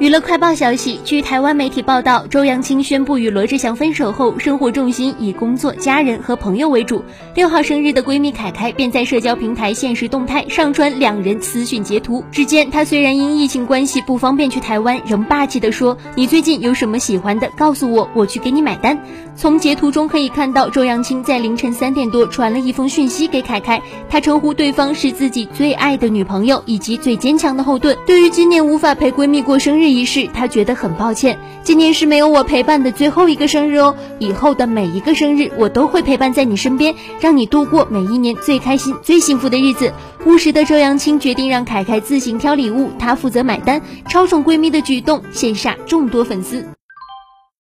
娱乐快报消息，据台湾媒体报道，周扬青宣布与罗志祥分手后，生活重心以工作、家人和朋友为主。六号生日的闺蜜凯凯便在社交平台现实动态上传两人私讯截图。只见她虽然因疫情关系不方便去台湾，仍霸气地说：“你最近有什么喜欢的，告诉我，我去给你买单。”从截图中可以看到，周扬青在凌晨三点多传了一封讯息给凯凯，他称呼对方是自己最爱的女朋友以及最坚强的后盾。对于今年无法陪闺蜜过生日日一试，他觉得很抱歉。今年是没有我陪伴的最后一个生日哦，以后的每一个生日我都会陪伴在你身边，让你度过每一年最开心、最幸福的日子。务实的周扬青决定让凯凯自行挑礼物，她负责买单，超宠闺蜜的举动羡煞众多粉丝。